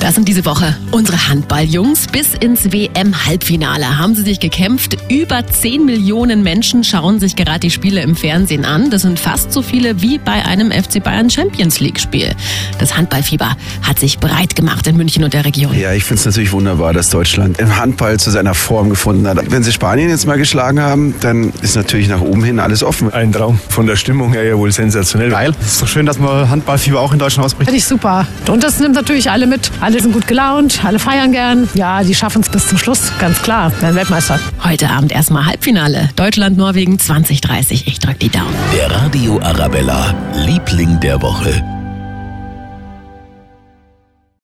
Das sind diese Woche unsere Handballjungs. Bis ins WM-Halbfinale haben sie sich gekämpft. Über 10 Millionen Menschen schauen sich gerade die Spiele im Fernsehen an. Das sind fast so viele wie bei einem FC Bayern Champions League-Spiel. Das Handballfieber hat sich breit gemacht in München und der Region. Ja, ich finde es natürlich wunderbar, dass Deutschland im Handball zu seiner Form gefunden hat. Wenn sie Spanien jetzt mal geschlagen haben, dann ist natürlich nach oben hin alles offen. Ein Traum. Von der Stimmung her ja wohl sensationell. Geil. Es ist doch schön, dass man Handballfieber auch in Deutschland ausbricht. Finde ich super. Und das nimmt natürlich alle mit. Alle sind gut gelaunt, alle feiern gern. Ja, die schaffen es bis zum Schluss, ganz klar. Werden Weltmeister. Heute Abend erstmal Halbfinale. Deutschland-Norwegen 2030. Ich drück die Daumen. Der Radio Arabella, Liebling der Woche.